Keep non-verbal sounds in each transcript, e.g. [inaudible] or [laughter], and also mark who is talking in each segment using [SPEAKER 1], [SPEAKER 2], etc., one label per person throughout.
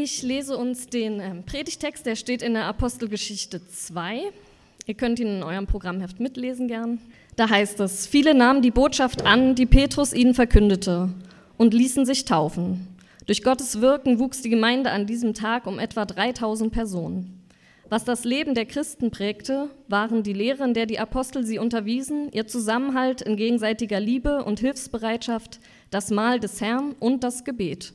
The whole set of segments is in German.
[SPEAKER 1] Ich lese uns den ähm, Predigtext, der steht in der Apostelgeschichte 2. Ihr könnt ihn in eurem Programmheft mitlesen gern. Da heißt es, viele nahmen die Botschaft an, die Petrus ihnen verkündete, und ließen sich taufen. Durch Gottes Wirken wuchs die Gemeinde an diesem Tag um etwa 3000 Personen. Was das Leben der Christen prägte, waren die Lehre, in der die Apostel sie unterwiesen, ihr Zusammenhalt in gegenseitiger Liebe und Hilfsbereitschaft, das Mahl des Herrn und das Gebet.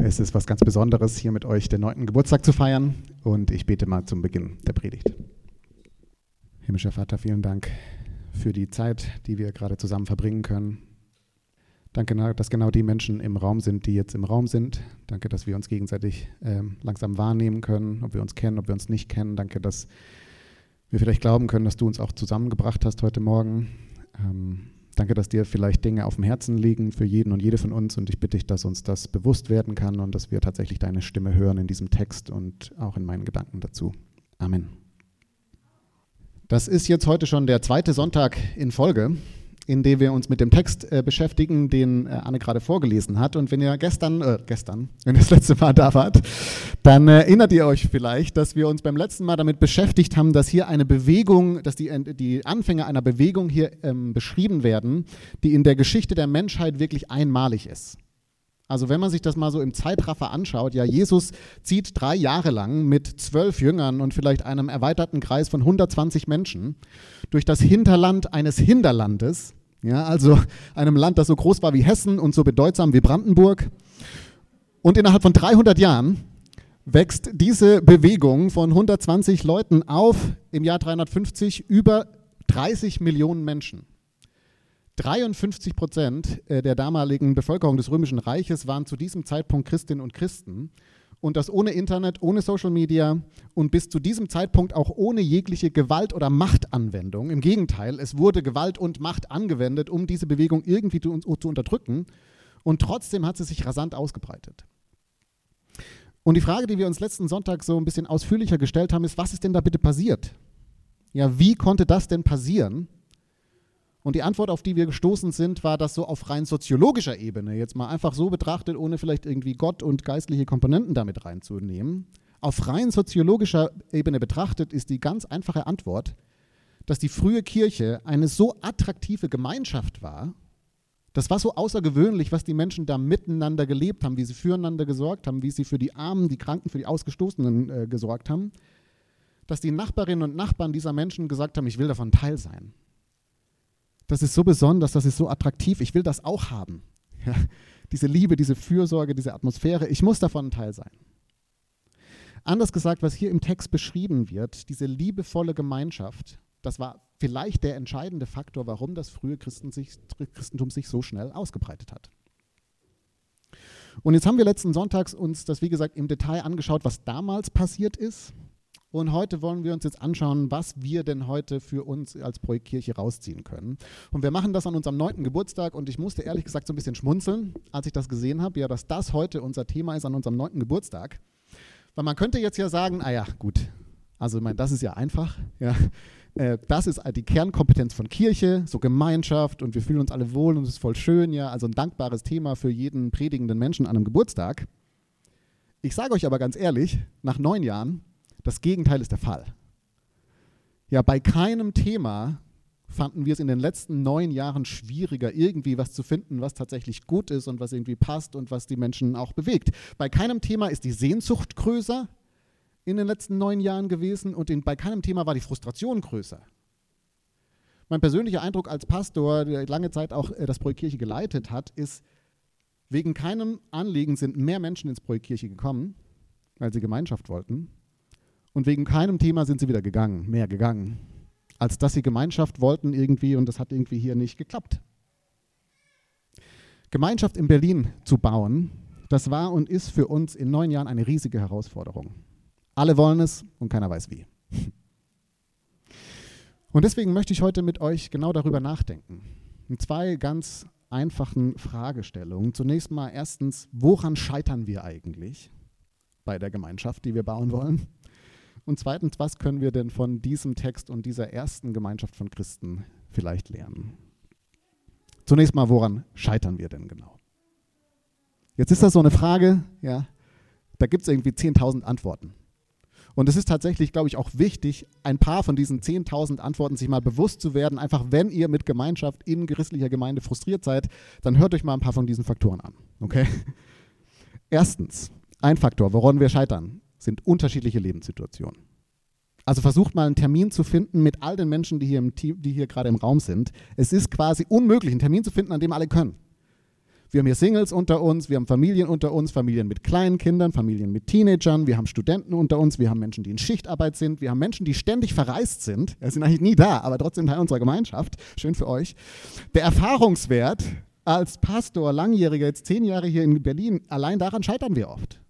[SPEAKER 2] Es ist was ganz Besonderes, hier mit euch den neunten Geburtstag zu feiern und ich bete mal zum Beginn der Predigt. Himmlischer Vater, vielen Dank für die Zeit, die wir gerade zusammen verbringen können. Danke, dass genau die Menschen im Raum sind, die jetzt im Raum sind. Danke, dass wir uns gegenseitig äh, langsam wahrnehmen können, ob wir uns kennen, ob wir uns nicht kennen. Danke, dass wir vielleicht glauben können, dass du uns auch zusammengebracht hast heute Morgen. Ähm, Danke, dass dir vielleicht Dinge auf dem Herzen liegen für jeden und jede von uns und ich bitte dich, dass uns das bewusst werden kann und dass wir tatsächlich deine Stimme hören in diesem Text und auch in meinen Gedanken dazu. Amen. Das ist jetzt heute schon der zweite Sonntag in Folge, in dem wir uns mit dem Text äh, beschäftigen, den äh, Anne gerade vorgelesen hat. Und wenn ihr gestern, äh, gestern, [laughs] wenn ihr das letzte Mal da wart, dann erinnert ihr euch vielleicht, dass wir uns beim letzten Mal damit beschäftigt haben, dass hier eine Bewegung, dass die, die Anfänge einer Bewegung hier ähm, beschrieben werden, die in der Geschichte der Menschheit wirklich einmalig ist. Also wenn man sich das mal so im Zeitraffer anschaut, ja, Jesus zieht drei Jahre lang mit zwölf Jüngern und vielleicht einem erweiterten Kreis von 120 Menschen durch das Hinterland eines Hinterlandes ja, also einem Land, das so groß war wie Hessen und so bedeutsam wie Brandenburg. Und innerhalb von 300 Jahren wächst diese Bewegung von 120 Leuten auf im Jahr 350 über 30 Millionen Menschen. 53 Prozent äh, der damaligen Bevölkerung des Römischen Reiches waren zu diesem Zeitpunkt Christinnen und Christen und das ohne Internet, ohne Social Media und bis zu diesem Zeitpunkt auch ohne jegliche Gewalt- oder Machtanwendung. Im Gegenteil, es wurde Gewalt und Macht angewendet, um diese Bewegung irgendwie zu, zu unterdrücken und trotzdem hat sie sich rasant ausgebreitet. Und die Frage, die wir uns letzten Sonntag so ein bisschen ausführlicher gestellt haben, ist, was ist denn da bitte passiert? Ja, wie konnte das denn passieren? Und die Antwort, auf die wir gestoßen sind, war, dass so auf rein soziologischer Ebene, jetzt mal einfach so betrachtet, ohne vielleicht irgendwie Gott und geistliche Komponenten damit reinzunehmen, auf rein soziologischer Ebene betrachtet, ist die ganz einfache Antwort, dass die frühe Kirche eine so attraktive Gemeinschaft war, das war so außergewöhnlich, was die Menschen da miteinander gelebt haben, wie sie füreinander gesorgt haben, wie sie für die Armen, die Kranken, für die Ausgestoßenen äh, gesorgt haben, dass die Nachbarinnen und Nachbarn dieser Menschen gesagt haben, ich will davon Teil sein das ist so besonders, das ist so attraktiv, ich will das auch haben. [laughs] Ja, diese Liebe, diese Fürsorge, diese Atmosphäre, ich muss davon ein Teil sein. Anders gesagt, was hier im Text beschrieben wird, diese liebevolle Gemeinschaft, das war vielleicht der entscheidende Faktor, warum das frühe Christentum sich so schnell ausgebreitet hat. Und jetzt haben wir letzten Sonntags uns das, wie gesagt, im Detail angeschaut, was damals passiert ist. Und heute wollen wir uns jetzt anschauen, was wir denn heute für uns als Projektkirche rausziehen können. Und wir machen das an unserem neunten Geburtstag und ich musste ehrlich gesagt so ein bisschen schmunzeln, als ich das gesehen habe, ja, dass das heute unser Thema ist an unserem neunten Geburtstag. Weil man könnte jetzt ja sagen, ah ja, gut, also ich meine, das ist ja einfach, ja. Äh, das ist die Kernkompetenz von Kirche, so Gemeinschaft und wir fühlen uns alle wohl und es ist voll schön, ja, also ein dankbares Thema für jeden predigenden Menschen an einem Geburtstag. Ich sage euch aber ganz ehrlich, nach neun Jahren das Gegenteil ist der Fall. Ja, bei keinem Thema fanden wir es in den letzten neun Jahren schwieriger, irgendwie was zu finden, was tatsächlich gut ist und was irgendwie passt und was die Menschen auch bewegt. Bei keinem Thema ist die Sehnsucht größer in den letzten neun Jahren gewesen und in, bei keinem Thema war die Frustration größer. Mein persönlicher Eindruck als Pastor, der lange Zeit auch äh, das Projekt Kirche geleitet hat, ist, wegen keinem Anliegen sind mehr Menschen ins Projekt Kirche gekommen, weil sie Gemeinschaft wollten. Und wegen keinem Thema sind sie wieder gegangen, mehr gegangen, als dass sie Gemeinschaft wollten irgendwie und das hat irgendwie hier nicht geklappt. Gemeinschaft in Berlin zu bauen, das war und ist für uns in neun Jahren eine riesige Herausforderung. Alle wollen es und keiner weiß wie. Und deswegen möchte ich heute mit euch genau darüber nachdenken. In zwei ganz einfachen Fragestellungen. Zunächst mal erstens, woran scheitern wir eigentlich bei der Gemeinschaft, die wir bauen wollen? Und zweitens, was können wir denn von diesem Text und dieser ersten Gemeinschaft von Christen vielleicht lernen? Zunächst mal, woran scheitern wir denn genau? Jetzt ist das so eine Frage, ja, da gibt es irgendwie 10.000 Antworten. Und es ist tatsächlich, glaube ich, auch wichtig, ein paar von diesen 10.000 Antworten sich mal bewusst zu werden. Einfach, wenn ihr mit Gemeinschaft in christlicher Gemeinde frustriert seid, dann hört euch mal ein paar von diesen Faktoren an. Okay? Erstens, ein Faktor, woran wir scheitern, sind unterschiedliche Lebenssituationen. Also versucht mal einen Termin zu finden mit all den Menschen, die hier, im Team, die hier gerade im Raum sind. Es ist quasi unmöglich, einen Termin zu finden, an dem alle können. Wir haben hier Singles unter uns, wir haben Familien unter uns, Familien mit kleinen Kindern, Familien mit Teenagern, wir haben Studenten unter uns, wir haben Menschen, die in Schichtarbeit sind, wir haben Menschen, die ständig verreist sind. Sie sind eigentlich nie da, aber trotzdem Teil unserer Gemeinschaft. Schön für euch. Der Erfahrungswert als Pastor, Langjähriger, jetzt zehn Jahre hier in Berlin, allein daran scheitern wir oft.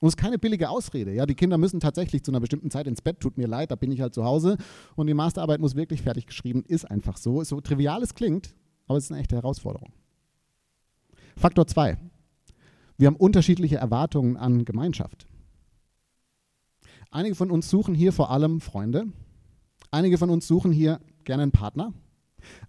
[SPEAKER 2] Und es ist keine billige Ausrede. Ja, die Kinder müssen tatsächlich zu einer bestimmten Zeit ins Bett. Tut mir leid, da bin ich halt zu Hause. Und die Masterarbeit muss wirklich fertig geschrieben. Ist einfach so. So trivial es klingt, aber es ist eine echte Herausforderung. Faktor 2. Wir haben unterschiedliche Erwartungen an Gemeinschaft. Einige von uns suchen hier vor allem Freunde. Einige von uns suchen hier gerne einen Partner.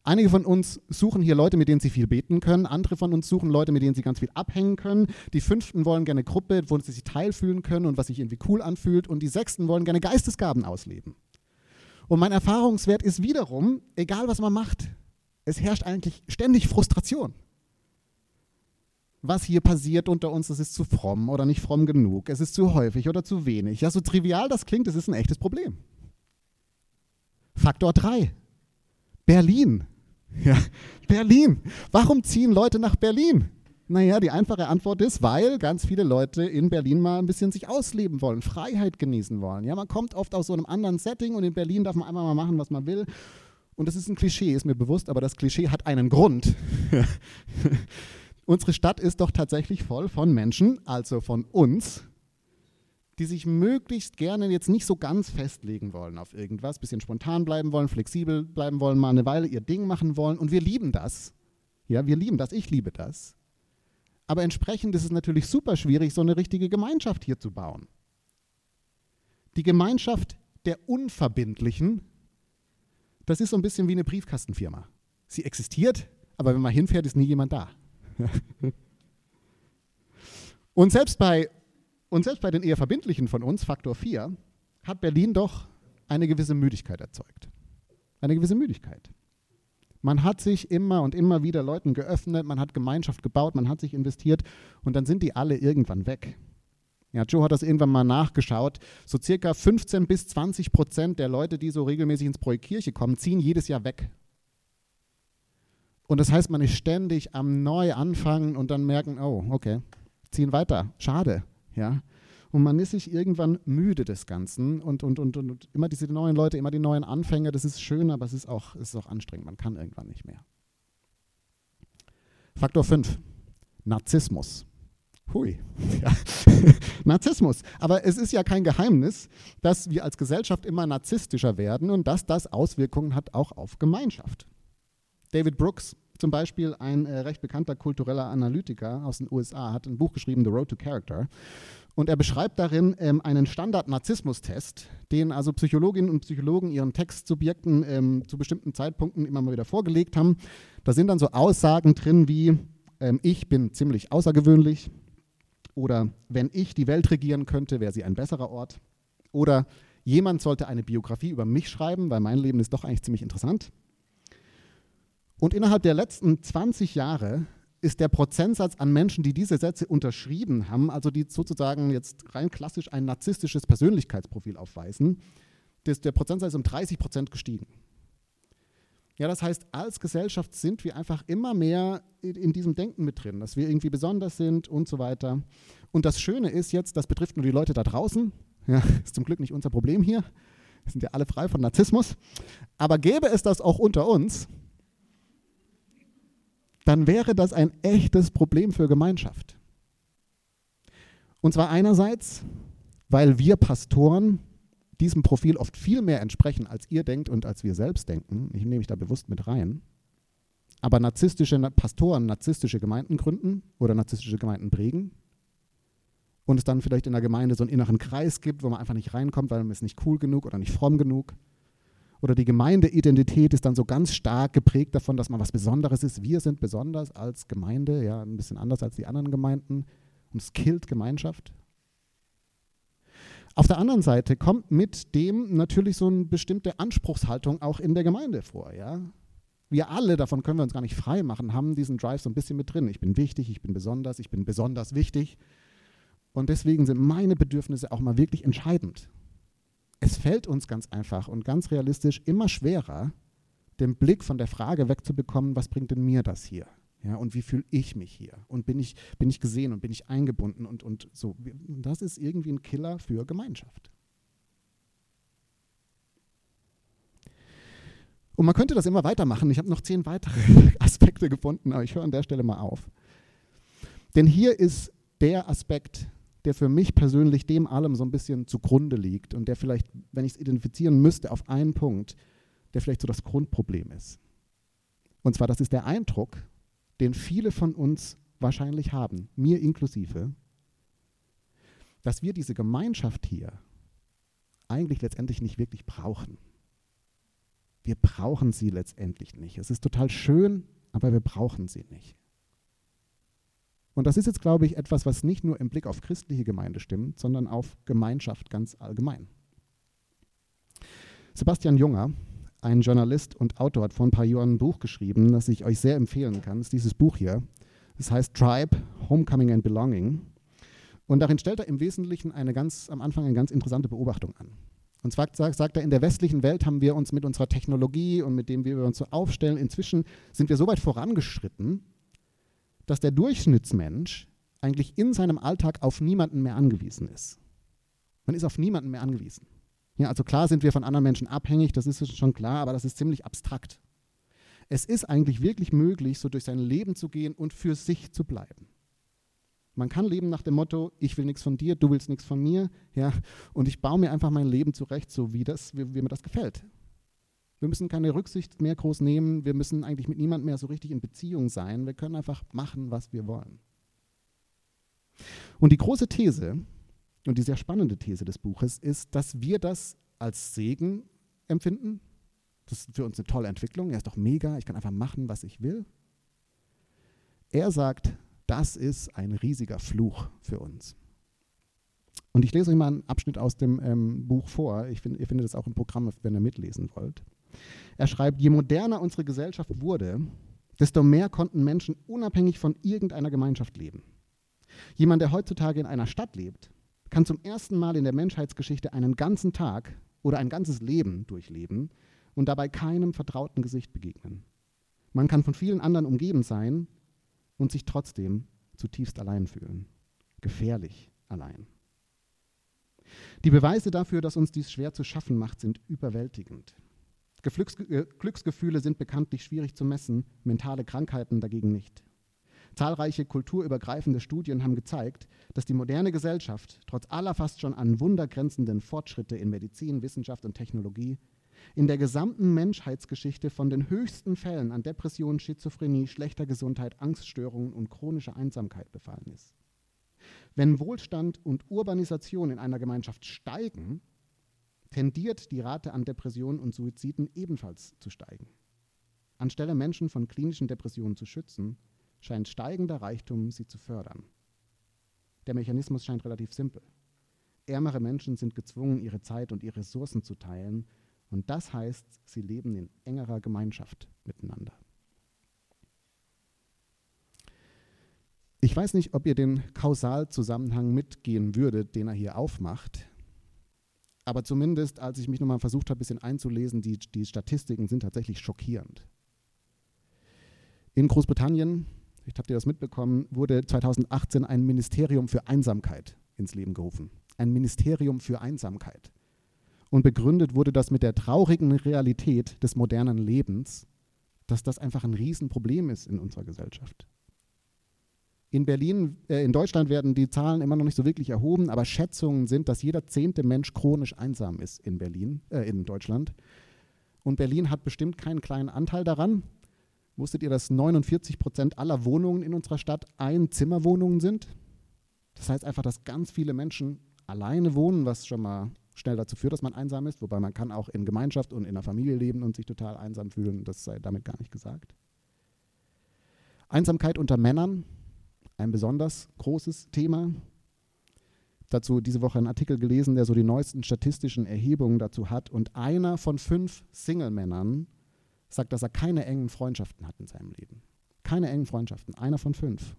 [SPEAKER 2] Einige von uns suchen hier Leute, mit denen sie viel beten können. Andere von uns suchen Leute, mit denen sie ganz viel abhängen können. Die fünften wollen gerne Gruppe, wo sie sich teilfühlen können und was sich irgendwie cool anfühlt. Und die sechsten wollen gerne Geistesgaben ausleben. Und mein Erfahrungswert ist wiederum, egal was man macht, es herrscht eigentlich ständig Frustration was hier passiert unter uns, das ist zu fromm oder nicht fromm genug, es ist zu häufig oder zu wenig. Ja, so trivial das klingt, es ist ein echtes Problem. Faktor 3. Berlin. Ja, Berlin. Warum ziehen Leute nach Berlin? Naja, die einfache Antwort ist, weil ganz viele Leute in Berlin mal ein bisschen sich ausleben wollen, Freiheit genießen wollen. Ja, man kommt oft aus so einem anderen Setting und in Berlin darf man einfach mal machen, was man will. Und das ist ein Klischee, ist mir bewusst, aber das Klischee hat einen Grund. [laughs] Unsere Stadt ist doch tatsächlich voll von Menschen, also von uns, die sich möglichst gerne jetzt nicht so ganz festlegen wollen auf irgendwas, bisschen spontan bleiben wollen, flexibel bleiben wollen, mal eine Weile ihr Ding machen wollen. Und wir lieben das. Ja, wir lieben das, ich liebe das. Aber entsprechend ist es natürlich super schwierig, so eine richtige Gemeinschaft hier zu bauen. Die Gemeinschaft der Unverbindlichen, das ist so ein bisschen wie eine Briefkastenfirma. Sie existiert, aber wenn man hinfährt, ist nie jemand da. [laughs] und, selbst bei, und selbst bei den eher verbindlichen von uns, Faktor 4, hat Berlin doch eine gewisse Müdigkeit erzeugt. Eine gewisse Müdigkeit. Man hat sich immer und immer wieder Leuten geöffnet, man hat Gemeinschaft gebaut, man hat sich investiert und dann sind die alle irgendwann weg. Ja, Joe hat das irgendwann mal nachgeschaut. So circa 15 bis 20 Prozent der Leute, die so regelmäßig ins Projekt Kirche kommen, ziehen jedes Jahr weg. Und das heißt, man ist ständig am Neuanfangen und dann merken, oh, okay, ziehen weiter, schade, ja. Und man ist sich irgendwann müde des Ganzen und, und, und, und immer diese neuen Leute, immer die neuen Anfänger, das ist schön, aber es ist auch, es ist auch anstrengend, man kann irgendwann nicht mehr. Faktor 5, Narzissmus. Hui, [laughs] ja. Narzissmus. Aber es ist ja kein Geheimnis, dass wir als Gesellschaft immer narzisstischer werden und dass das Auswirkungen hat auch auf Gemeinschaft. David Brooks zum Beispiel, ein äh, recht bekannter kultureller Analytiker aus den USA, hat ein Buch geschrieben, The Road to Character. Und er beschreibt darin ähm, einen Standard-Narzissmus-Test, den also Psychologinnen und Psychologen ihren Textsubjekten ähm, zu bestimmten Zeitpunkten immer mal wieder vorgelegt haben. Da sind dann so Aussagen drin wie, ähm, ich bin ziemlich außergewöhnlich oder wenn ich die Welt regieren könnte, wäre sie ein besserer Ort oder jemand sollte eine Biografie über mich schreiben, weil mein Leben ist doch eigentlich ziemlich interessant. Und innerhalb der letzten 20 Jahre ist der Prozentsatz an Menschen, die diese Sätze unterschrieben haben, also die sozusagen jetzt rein klassisch ein narzisstisches Persönlichkeitsprofil aufweisen, ist der Prozentsatz um 30 Prozent gestiegen. Ja, das heißt, als Gesellschaft sind wir einfach immer mehr in, in diesem Denken mit drin, dass wir irgendwie besonders sind und so weiter. Und das Schöne ist jetzt, das betrifft nur die Leute da draußen. Ja, [laughs] ist zum Glück nicht unser Problem hier. Wir sind ja alle frei von Narzissmus. Aber gäbe es das auch unter uns, dann wäre das ein echtes Problem für Gemeinschaft. Und zwar einerseits, weil wir Pastoren diesem Profil oft viel mehr entsprechen, als ihr denkt und als wir selbst denken. Ich nehme mich da bewusst mit rein. Aber narzisstische Pastoren narzisstische Gemeinden gründen oder narzisstische Gemeinden prägen und es dann vielleicht in der Gemeinde so einen inneren Kreis gibt, wo man einfach nicht reinkommt, weil man ist nicht cool genug oder nicht fromm genug. Oder die Gemeindeidentität ist dann so ganz stark geprägt davon, dass man was Besonderes ist. Wir sind besonders als Gemeinde, ja, ein bisschen anders als die anderen Gemeinden. Und es killt Gemeinschaft. Auf der anderen Seite kommt mit dem natürlich so eine bestimmte Anspruchshaltung auch in der Gemeinde vor. Ja? Wir alle, davon können wir uns gar nicht frei machen, haben diesen Drive so ein bisschen mit drin. Ich bin wichtig, ich bin besonders, ich bin besonders wichtig. Und deswegen sind meine Bedürfnisse auch mal wirklich entscheidend. Es fällt uns ganz einfach und ganz realistisch immer schwerer, den Blick von der Frage wegzubekommen, was bringt denn mir das hier? Ja, und wie fühle ich mich hier? Und bin ich, bin ich gesehen und bin ich eingebunden und, und so. Das ist irgendwie ein Killer für Gemeinschaft. Und man könnte das immer weitermachen. Ich habe noch zehn weitere [laughs] Aspekte gefunden, aber ich höre an der Stelle mal auf. Denn hier ist der Aspekt, der für mich persönlich dem allem so ein bisschen zugrunde liegt und der vielleicht, wenn ich es identifizieren müsste, auf einen Punkt, der vielleicht so das Grundproblem ist. Und zwar, das ist der Eindruck, den viele von uns wahrscheinlich haben, mir inklusive, dass wir diese Gemeinschaft hier eigentlich letztendlich nicht wirklich brauchen. Wir brauchen sie letztendlich nicht. Es ist total schön, aber wir brauchen sie nicht. Und das ist jetzt, glaube ich, etwas, was nicht nur im Blick auf christliche Gemeinde stimmt, sondern auf Gemeinschaft ganz allgemein. Sebastian Junger ein Journalist und Autor hat vor ein paar Jahren ein Buch geschrieben, das ich euch sehr empfehlen kann. Das ist dieses Buch hier. Das heißt Tribe, Homecoming and Belonging. Und darin stellt er im Wesentlichen eine ganz, am Anfang eine ganz interessante Beobachtung an. Und zwar sagt er, in der westlichen Welt haben wir uns mit unserer Technologie und mit dem, wie wir uns so aufstellen, inzwischen sind wir so weit vorangeschritten, dass der Durchschnittsmensch eigentlich in seinem Alltag auf niemanden mehr angewiesen ist. Man ist auf niemanden mehr angewiesen. Ja, also klar sind wir von anderen Menschen abhängig, das ist schon klar, aber das ist ziemlich abstrakt. Es ist eigentlich wirklich möglich, so durch sein Leben zu gehen und für sich zu bleiben. Man kann leben nach dem Motto, ich will nichts von dir, du willst nichts von mir, ja, und ich baue mir einfach mein Leben zurecht, so wie, das, wie, wie mir das gefällt. Wir müssen keine Rücksicht mehr groß nehmen, wir müssen eigentlich mit niemandem mehr so richtig in Beziehung sein, wir können einfach machen, was wir wollen. Und die große These, und die sehr spannende These des Buches ist, dass wir das als Segen empfinden. Das ist für uns eine tolle Entwicklung. Er ist doch mega, ich kann einfach machen, was ich will. Er sagt, das ist ein riesiger Fluch für uns. Und ich lese euch mal einen Abschnitt aus dem ähm, Buch vor. Ich find, ihr findet das auch im Programm, wenn ihr mitlesen wollt. Er schreibt, je moderner unsere Gesellschaft wurde, desto mehr konnten Menschen unabhängig von irgendeiner Gemeinschaft leben. Jemand, der heutzutage in einer Stadt lebt, kann zum ersten Mal in der Menschheitsgeschichte einen ganzen Tag oder ein ganzes Leben durchleben und dabei keinem vertrauten Gesicht begegnen. Man kann von vielen anderen umgeben sein und sich trotzdem zutiefst allein fühlen. Gefährlich allein. Die Beweise dafür, dass uns dies schwer zu schaffen macht, sind überwältigend. Äh, Glücksgefühle sind bekanntlich schwierig zu messen, mentale Krankheiten dagegen nicht. Zahlreiche kulturübergreifende Studien haben gezeigt, dass die moderne Gesellschaft trotz aller fast schon an Wunder grenzenden Fortschritte in Medizin, Wissenschaft und Technologie in der gesamten Menschheitsgeschichte von den höchsten Fällen an Depressionen, Schizophrenie, schlechter Gesundheit, Angststörungen und chronischer Einsamkeit befallen ist. Wenn Wohlstand und Urbanisation in einer Gemeinschaft steigen, tendiert die Rate an Depressionen und Suiziden ebenfalls zu steigen. Anstelle Menschen von klinischen Depressionen zu schützen, scheint steigender Reichtum sie zu fördern. Der Mechanismus scheint relativ simpel. Ärmere Menschen sind gezwungen, ihre Zeit und ihre Ressourcen zu teilen, und das heißt, sie leben in engerer Gemeinschaft miteinander. Ich weiß nicht, ob ihr den Kausalzusammenhang mitgehen würdet, den er hier aufmacht, Aber zumindest, als ich mich nochmal versucht habe, ein bisschen einzulesen, die, die Statistiken sind tatsächlich schockierend. In Großbritannien, vielleicht habt ihr das mitbekommen, wurde 2018 ein Ministerium für Einsamkeit ins Leben gerufen. Ein Ministerium für Einsamkeit. Und begründet wurde das mit der traurigen Realität des modernen Lebens, dass das einfach ein Riesenproblem ist in unserer Gesellschaft. In Berlin, äh, in Deutschland werden die Zahlen immer noch nicht so wirklich erhoben, aber Schätzungen sind, dass jeder zehnte Mensch chronisch einsam ist in Berlin, äh, in Deutschland. Und Berlin hat bestimmt keinen kleinen Anteil daran. Wusstet ihr, dass 49 Prozent aller Wohnungen in unserer Stadt Einzimmerwohnungen sind? Das heißt einfach, dass ganz viele Menschen alleine wohnen, was schon mal schnell dazu führt, dass man einsam ist, wobei man kann auch in Gemeinschaft und in der Familie leben und sich total einsam fühlen. Das sei damit gar nicht gesagt. Einsamkeit unter Männern ein besonders großes Thema. Dazu diese Woche einen Artikel gelesen, der so die neuesten statistischen Erhebungen dazu hat. Und einer von fünf Single-Männern sagt, dass er keine engen Freundschaften hat in seinem Leben. Keine engen Freundschaften, einer von fünf.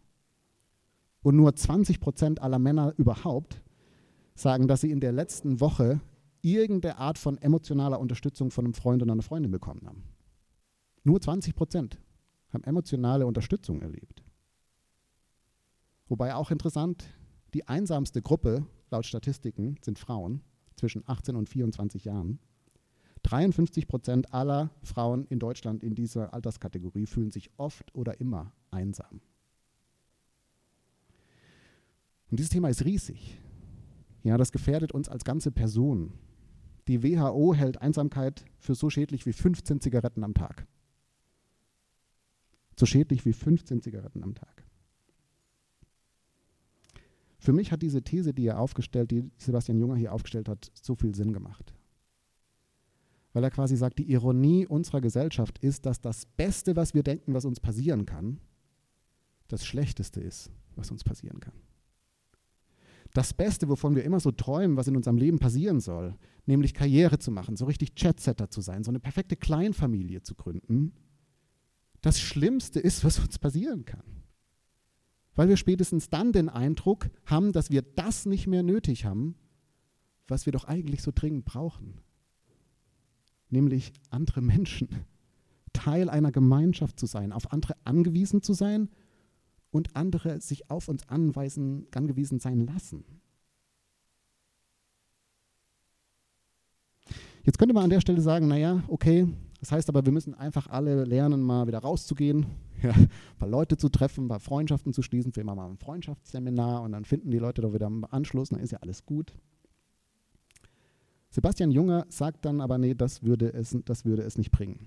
[SPEAKER 2] Und nur 20 Prozent aller Männer überhaupt sagen, dass sie in der letzten Woche irgendeine Art von emotionaler Unterstützung von einem Freund oder einer Freundin bekommen haben. Nur 20 Prozent haben emotionale Unterstützung erlebt. Wobei auch interessant, die einsamste Gruppe laut Statistiken sind Frauen zwischen 18 und 24 Jahren. 53 Prozent aller Frauen in Deutschland in dieser Alterskategorie fühlen sich oft oder immer einsam. Und dieses Thema ist riesig. Ja, das gefährdet uns als ganze Person. Die WHO hält Einsamkeit für so schädlich wie 15 Zigaretten am Tag. So schädlich wie 15 Zigaretten am Tag. Für mich hat diese These, die er aufgestellt, die Sebastian Junger hier aufgestellt hat, so viel Sinn gemacht. Weil er quasi sagt, die Ironie unserer Gesellschaft ist, dass das Beste, was wir denken, was uns passieren kann, das Schlechteste ist, was uns passieren kann. Das Beste, wovon wir immer so träumen, was in unserem Leben passieren soll, nämlich Karriere zu machen, so richtig Chatsetter zu sein, so eine perfekte Kleinfamilie zu gründen, das Schlimmste ist, was uns passieren kann weil wir spätestens dann den Eindruck haben, dass wir das nicht mehr nötig haben, was wir doch eigentlich so dringend brauchen. Nämlich andere Menschen, [laughs] Teil einer Gemeinschaft zu sein, auf andere angewiesen zu sein und andere sich auf uns anweisen, angewiesen sein lassen. Jetzt könnte man an der Stelle sagen, naja, okay, das heißt aber, wir müssen einfach alle lernen, mal wieder rauszugehen, [laughs] ja, ein paar Leute zu treffen, ein paar Freundschaften zu schließen, für immer mal ein Freundschaftsseminar und dann finden die Leute doch wieder im Anschluss, dann ist ja alles gut. Sebastian Junger sagt dann aber, nee, das würde es, das würde es nicht bringen.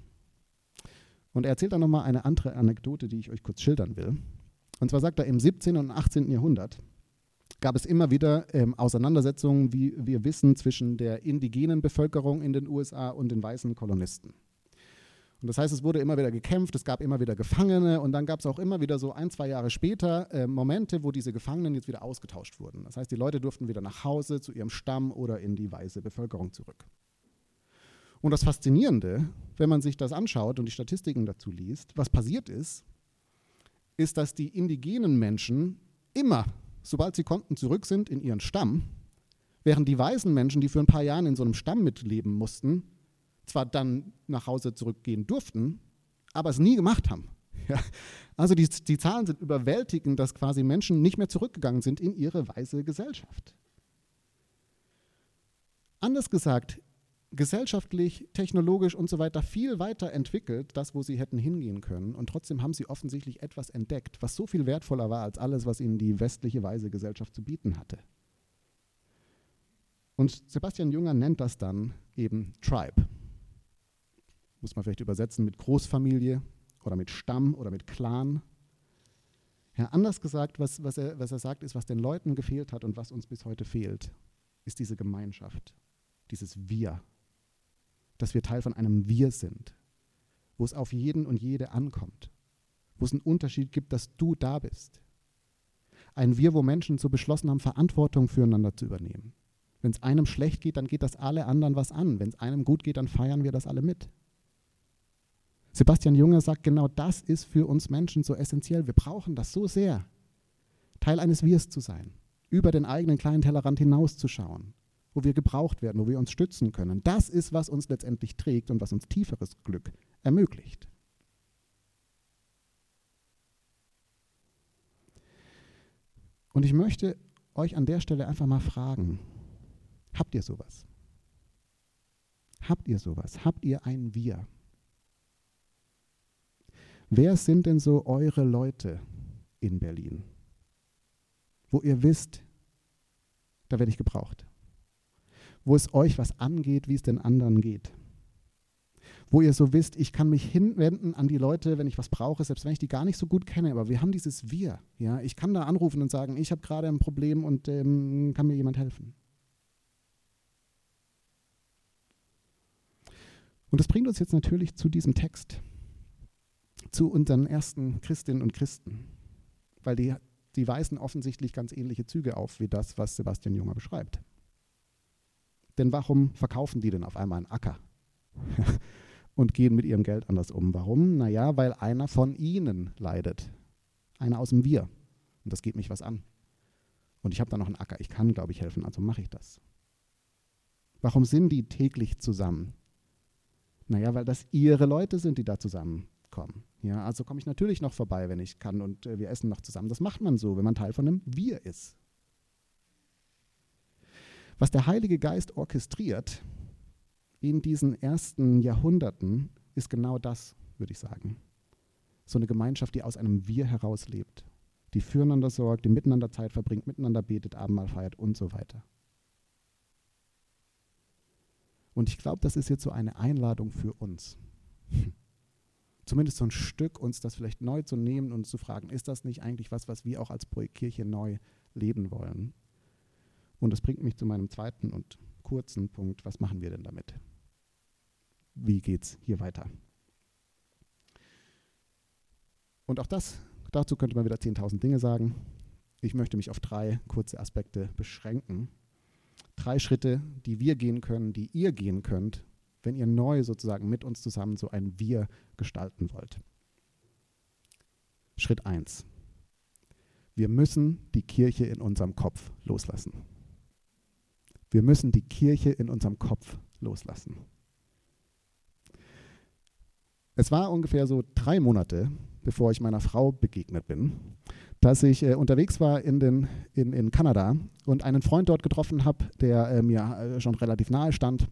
[SPEAKER 2] Und er erzählt dann nochmal eine andere Anekdote, die ich euch kurz schildern will. Und zwar sagt er, im 17. und 18. Jahrhundert gab es immer wieder ähm, Auseinandersetzungen, wie wir wissen, zwischen der indigenen Bevölkerung in den USA und den weißen Kolonisten. Und das heißt, es wurde immer wieder gekämpft, es gab immer wieder Gefangene und dann gab es auch immer wieder so ein, zwei Jahre später äh, Momente, wo diese Gefangenen jetzt wieder ausgetauscht wurden. Das heißt, die Leute durften wieder nach Hause zu ihrem Stamm oder in die weiße Bevölkerung zurück. Und das Faszinierende, wenn man sich das anschaut und die Statistiken dazu liest, was passiert ist, ist, dass die indigenen Menschen immer, sobald sie konnten, zurück sind in ihren Stamm, während die weißen Menschen, die für ein paar Jahre in so einem Stamm mitleben mussten, zwar dann nach Hause zurückgehen durften, aber es nie gemacht haben. [laughs] Ja. Also die, die Zahlen sind überwältigend, dass quasi Menschen nicht mehr zurückgegangen sind in ihre weiße Gesellschaft. Anders gesagt, gesellschaftlich, technologisch und so weiter viel weiter entwickelt, das, wo sie hätten hingehen können. Und trotzdem haben sie offensichtlich etwas entdeckt, was so viel wertvoller war als alles, was ihnen die westliche weise Gesellschaft zu bieten hatte. Und Sebastian Junger nennt das dann eben Tribe muss man vielleicht übersetzen mit Großfamilie oder mit Stamm oder mit Clan. Ja, anders gesagt, was, was, er, was er sagt, ist, was den Leuten gefehlt hat und was uns bis heute fehlt, ist diese Gemeinschaft, dieses Wir, dass wir Teil von einem Wir sind, wo es auf jeden und jede ankommt, wo es einen Unterschied gibt, dass du da bist. Ein Wir, wo Menschen so beschlossen haben, Verantwortung füreinander zu übernehmen. Wenn es einem schlecht geht, dann geht das alle anderen was an. Wenn es einem gut geht, dann feiern wir das alle mit. Sebastian Junge sagt, genau das ist für uns Menschen so essentiell. Wir brauchen das so sehr, Teil eines Wirs zu sein, über den eigenen kleinen Tellerrand hinauszuschauen, wo wir gebraucht werden, wo wir uns stützen können. Das ist, was uns letztendlich trägt und was uns tieferes Glück ermöglicht. Und ich möchte euch an der Stelle einfach mal fragen, habt ihr sowas? Habt ihr sowas? Habt ihr ein Wir? Wer sind denn so eure Leute in Berlin, wo ihr wisst, da werde ich gebraucht? Wo es euch was angeht, wie es den anderen geht? Wo ihr so wisst, ich kann mich hinwenden an die Leute, wenn ich was brauche, selbst wenn ich die gar nicht so gut kenne, aber wir haben dieses Wir. Ja? Ich kann da anrufen und sagen, ich habe gerade ein Problem und ähm, kann mir jemand helfen. Und das bringt uns jetzt natürlich zu diesem Text, zu unseren ersten Christinnen und Christen, weil die, die weisen offensichtlich ganz ähnliche Züge auf wie das, was Sebastian Junger beschreibt. Denn warum verkaufen die denn auf einmal einen Acker [laughs] und gehen mit ihrem Geld anders um? Warum? Naja, weil einer von ihnen leidet. Einer aus dem Wir. Und das geht mich was an. Und ich habe da noch einen Acker. Ich kann, glaube ich, helfen, also mache ich das. Warum sind die täglich zusammen? Naja, weil das ihre Leute sind, die da zusammenkommen. Ja, also komme ich natürlich noch vorbei, wenn ich kann und äh, wir essen noch zusammen. Das macht man so, wenn man Teil von einem Wir ist. Was der Heilige Geist orchestriert in diesen ersten Jahrhunderten, ist genau das, würde ich sagen. So eine Gemeinschaft, die aus einem Wir heraus lebt, die füreinander sorgt, die miteinander Zeit verbringt, miteinander betet, Abendmahl feiert und so weiter. Und ich glaube, das ist jetzt so eine Einladung für uns. [laughs] Zumindest so ein Stück, uns das vielleicht neu zu nehmen und zu fragen, ist das nicht eigentlich was, was wir auch als Projektkirche neu leben wollen? Und das bringt mich zu meinem zweiten und kurzen Punkt. Was machen wir denn damit? Wie geht es hier weiter? Und auch das, dazu könnte man wieder 10.000 Dinge sagen. Ich möchte mich auf drei kurze Aspekte beschränken. Drei Schritte, die wir gehen können, die ihr gehen könnt, wenn ihr neu sozusagen mit uns zusammen so ein Wir gestalten wollt. Schritt 1. Wir müssen die Kirche in unserem Kopf loslassen. Wir müssen die Kirche in unserem Kopf loslassen. Es war ungefähr so drei Monate, bevor ich meiner Frau begegnet bin, dass ich äh, unterwegs war in, den, in, in Kanada und einen Freund dort getroffen habe, der äh, mir äh, schon relativ nahe stand.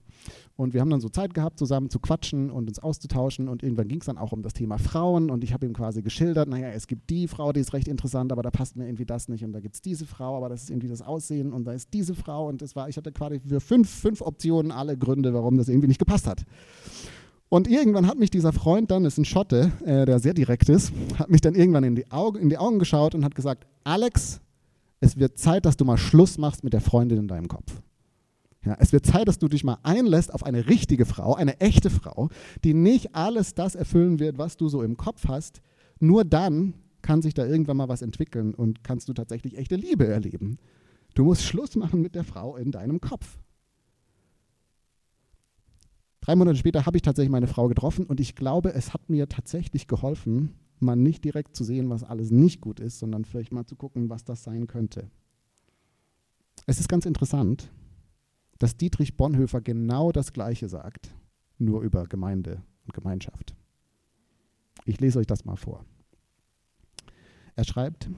[SPEAKER 2] Und wir haben dann so Zeit gehabt, zusammen zu quatschen und uns auszutauschen. Und irgendwann ging es dann auch um das Thema Frauen. Und ich habe ihm quasi geschildert, naja, es gibt die Frau, die ist recht interessant, aber da passt mir irgendwie das nicht. Und da gibt es diese Frau, aber das ist irgendwie das Aussehen. Und da ist diese Frau. Und das war, ich hatte quasi für fünf, fünf Optionen alle Gründe, warum das irgendwie nicht gepasst hat. Und irgendwann hat mich dieser Freund dann, das ist ein Schotte, äh, der sehr direkt ist, hat mich dann irgendwann in die, Augen, in die Augen geschaut und hat gesagt, Alex, es wird Zeit, dass du mal Schluss machst mit der Freundin in deinem Kopf. Ja, es wird Zeit, dass du dich mal einlässt auf eine richtige Frau, eine echte Frau, die nicht alles das erfüllen wird, was du so im Kopf hast. Nur dann kann sich da irgendwann mal was entwickeln und kannst du tatsächlich echte Liebe erleben. Du musst Schluss machen mit der Frau in deinem Kopf. Drei Monate später habe ich tatsächlich meine Frau getroffen und ich glaube, es hat mir tatsächlich geholfen, mal nicht direkt zu sehen, was alles nicht gut ist, sondern vielleicht mal zu gucken, was das sein könnte. Es ist ganz interessant, dass Dietrich Bonhoeffer genau das Gleiche sagt, nur über Gemeinde und Gemeinschaft. Ich lese euch das mal vor. Er schreibt,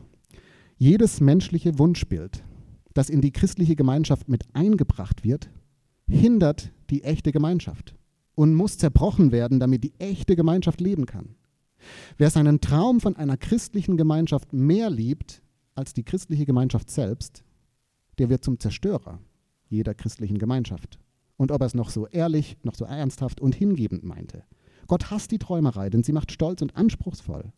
[SPEAKER 2] jedes menschliche Wunschbild, das in die christliche Gemeinschaft mit eingebracht wird, hindert die echte Gemeinschaft und muss zerbrochen werden, damit die echte Gemeinschaft leben kann. Wer seinen Traum von einer christlichen Gemeinschaft mehr liebt als die christliche Gemeinschaft selbst, der wird zum Zerstörer jeder christlichen Gemeinschaft. Und ob er es noch so ehrlich, noch so ernsthaft und hingebend meinte. Gott hasst die Träumerei, denn sie macht stolz und anspruchsvoll.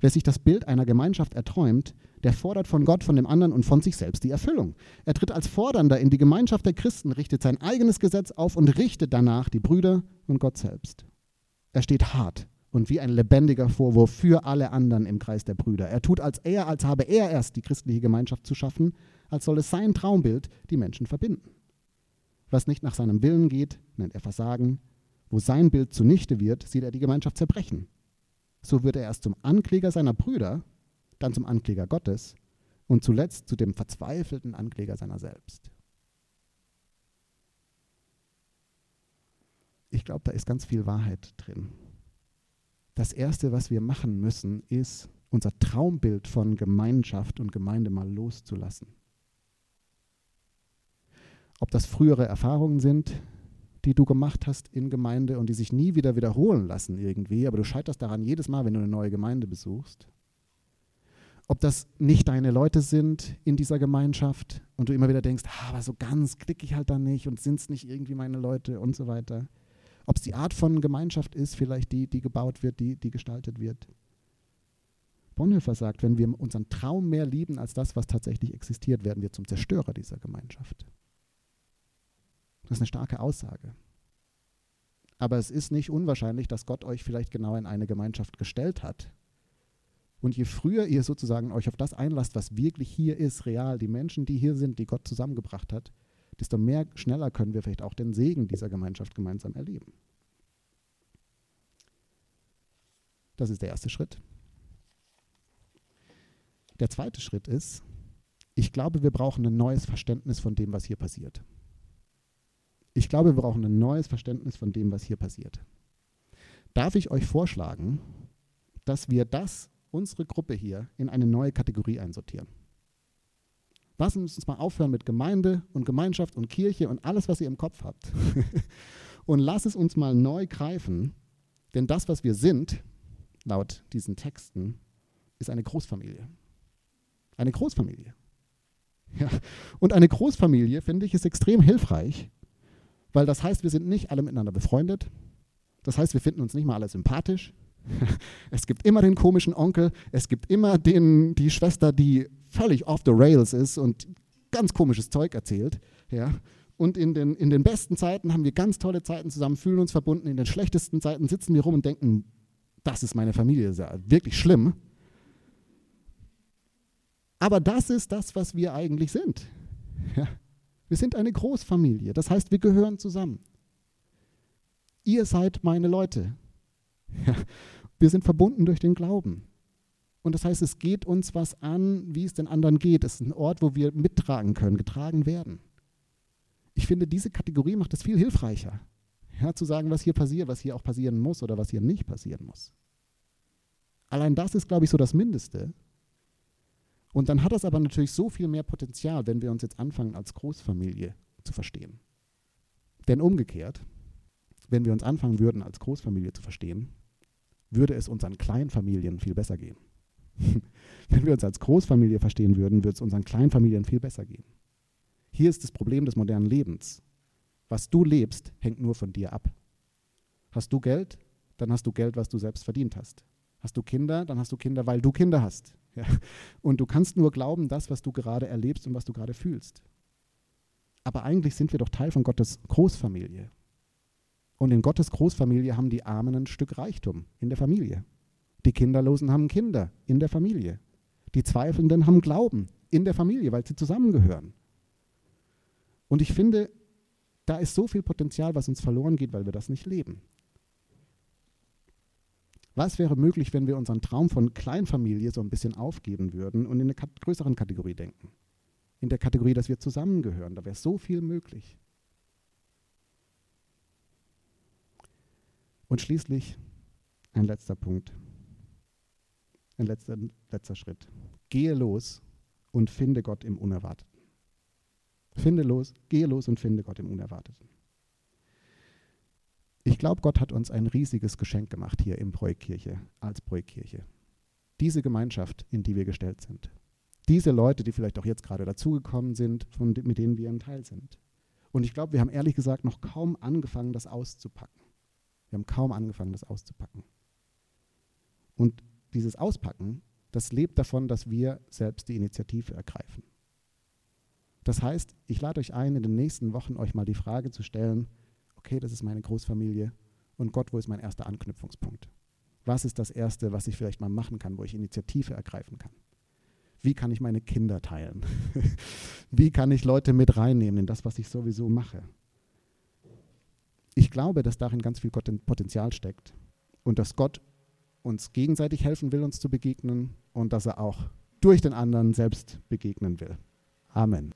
[SPEAKER 2] Wer sich das Bild einer Gemeinschaft erträumt, der fordert von Gott, von dem anderen und von sich selbst die Erfüllung. Er tritt als Fordernder in die Gemeinschaft der Christen, richtet sein eigenes Gesetz auf und richtet danach die Brüder und Gott selbst. Er steht hart und wie ein lebendiger Vorwurf für alle anderen im Kreis der Brüder. Er tut als er, als habe er erst die christliche Gemeinschaft zu schaffen, als soll es sein Traumbild die Menschen verbinden. Was nicht nach seinem Willen geht, nennt er Versagen. Wo sein Bild zunichte wird, sieht er die Gemeinschaft zerbrechen so wird er erst zum Ankläger seiner Brüder, dann zum Ankläger Gottes und zuletzt zu dem verzweifelten Ankläger seiner selbst. Ich glaube, da ist ganz viel Wahrheit drin. Das Erste, was wir machen müssen, ist, unser Traumbild von Gemeinschaft und Gemeinde mal loszulassen. Ob das frühere Erfahrungen sind, die du gemacht hast in Gemeinde und die sich nie wieder wiederholen lassen irgendwie, aber du scheiterst daran jedes Mal, wenn du eine neue Gemeinde besuchst. Ob das nicht deine Leute sind in dieser Gemeinschaft und du immer wieder denkst, ah, aber so ganz klicke ich halt da nicht und sind es nicht irgendwie meine Leute und so weiter. Ob es die Art von Gemeinschaft ist, vielleicht die, die gebaut wird, die, die gestaltet wird. Bonhoeffer sagt, wenn wir unseren Traum mehr lieben als das, was tatsächlich existiert, werden wir zum Zerstörer dieser Gemeinschaft. Das ist eine starke Aussage. Aber es ist nicht unwahrscheinlich, dass Gott euch vielleicht genau in eine Gemeinschaft gestellt hat. Und je früher ihr sozusagen euch auf das einlasst, was wirklich hier ist, real, die Menschen, die hier sind, die Gott zusammengebracht hat, desto mehr schneller können wir vielleicht auch den Segen dieser Gemeinschaft gemeinsam erleben. Das ist der erste Schritt. Der zweite Schritt ist, ich glaube, wir brauchen ein neues Verständnis von dem, was hier passiert. Ich glaube, wir brauchen ein neues Verständnis von dem, was hier passiert. Darf ich euch vorschlagen, dass wir das, unsere Gruppe hier, in eine neue Kategorie einsortieren? Lassen wir uns mal aufhören mit Gemeinde und Gemeinschaft und Kirche und alles, was ihr im Kopf habt. [laughs] und lass es uns mal neu greifen, denn das, was wir sind, laut diesen Texten, ist eine Großfamilie. Eine Großfamilie. Ja. Und eine Großfamilie, finde ich, ist extrem hilfreich, weil das heißt, wir sind nicht alle miteinander befreundet. Das heißt, wir finden uns nicht mal alle sympathisch. [laughs] Es gibt immer den komischen Onkel, es gibt immer den, die Schwester, die völlig off the rails ist und ganz komisches Zeug erzählt. Ja. Und in den, in den besten Zeiten haben wir ganz tolle Zeiten zusammen, fühlen uns verbunden. In den schlechtesten Zeiten sitzen wir rum und denken, das ist meine Familie, ist ja wirklich schlimm. Aber das ist das, was wir eigentlich sind. [laughs] Ja. Wir sind eine Großfamilie. Das heißt, wir gehören zusammen. Ihr seid meine Leute. Ja, wir sind verbunden durch den Glauben. Und das heißt, es geht uns was an, wie es den anderen geht. Es ist ein Ort, wo wir mittragen können, getragen werden. Ich finde, diese Kategorie macht es viel hilfreicher, ja, zu sagen, was hier passiert, was hier auch passieren muss oder was hier nicht passieren muss. Allein das ist, glaube ich, so das Mindeste, und dann hat das aber natürlich so viel mehr Potenzial, wenn wir uns jetzt anfangen, als Großfamilie zu verstehen. Denn umgekehrt, wenn wir uns anfangen würden, als Großfamilie zu verstehen, würde es unseren Kleinfamilien viel besser gehen. [laughs] wenn wir uns als Großfamilie verstehen würden, würde es unseren Kleinfamilien viel besser gehen. Hier ist das Problem des modernen Lebens. Was du lebst, hängt nur von dir ab. Hast du Geld, dann hast du Geld, was du selbst verdient hast. Hast du Kinder, dann hast du Kinder, weil du Kinder hast. [laughs] Ja. Und du kannst nur glauben, das, was du gerade erlebst und was du gerade fühlst. Aber eigentlich sind wir doch Teil von Gottes Großfamilie. Und in Gottes Großfamilie haben die Armen ein Stück Reichtum in der Familie. Die Kinderlosen haben Kinder in der Familie. Die Zweifelnden haben Glauben in der Familie, weil sie zusammengehören. Und ich finde, da ist so viel Potenzial, was uns verloren geht, weil wir das nicht leben. Was wäre möglich, wenn wir unseren Traum von Kleinfamilie so ein bisschen aufgeben würden und in eine kat größeren Kategorie denken? In der Kategorie, dass wir zusammengehören. Da wäre so viel möglich. Und schließlich ein letzter Punkt. Ein letzter, letzter Schritt. Gehe los und finde Gott im Unerwarteten. Finde los, gehe los und finde Gott im Unerwarteten. Ich glaube, Gott hat uns ein riesiges Geschenk gemacht hier im Projektkirche, als Projektkirche. Diese Gemeinschaft, in die wir gestellt sind. Diese Leute, die vielleicht auch jetzt gerade dazugekommen sind, von, mit denen wir ein Teil sind. Und ich glaube, wir haben ehrlich gesagt noch kaum angefangen, das auszupacken. Wir haben kaum angefangen, das auszupacken. Und dieses Auspacken, das lebt davon, dass wir selbst die Initiative ergreifen. Das heißt, ich lade euch ein, in den nächsten Wochen euch mal die Frage zu stellen, okay, das ist meine Großfamilie und Gott, wo ist mein erster Anknüpfungspunkt? Was ist das Erste, was ich vielleicht mal machen kann, wo ich Initiative ergreifen kann? Wie kann ich meine Kinder teilen? [laughs] Wie kann ich Leute mit reinnehmen in das, was ich sowieso mache? Ich glaube, dass darin ganz viel Potenzial steckt und dass Gott uns gegenseitig helfen will, uns zu begegnen und dass er auch durch den anderen selbst begegnen will. Amen.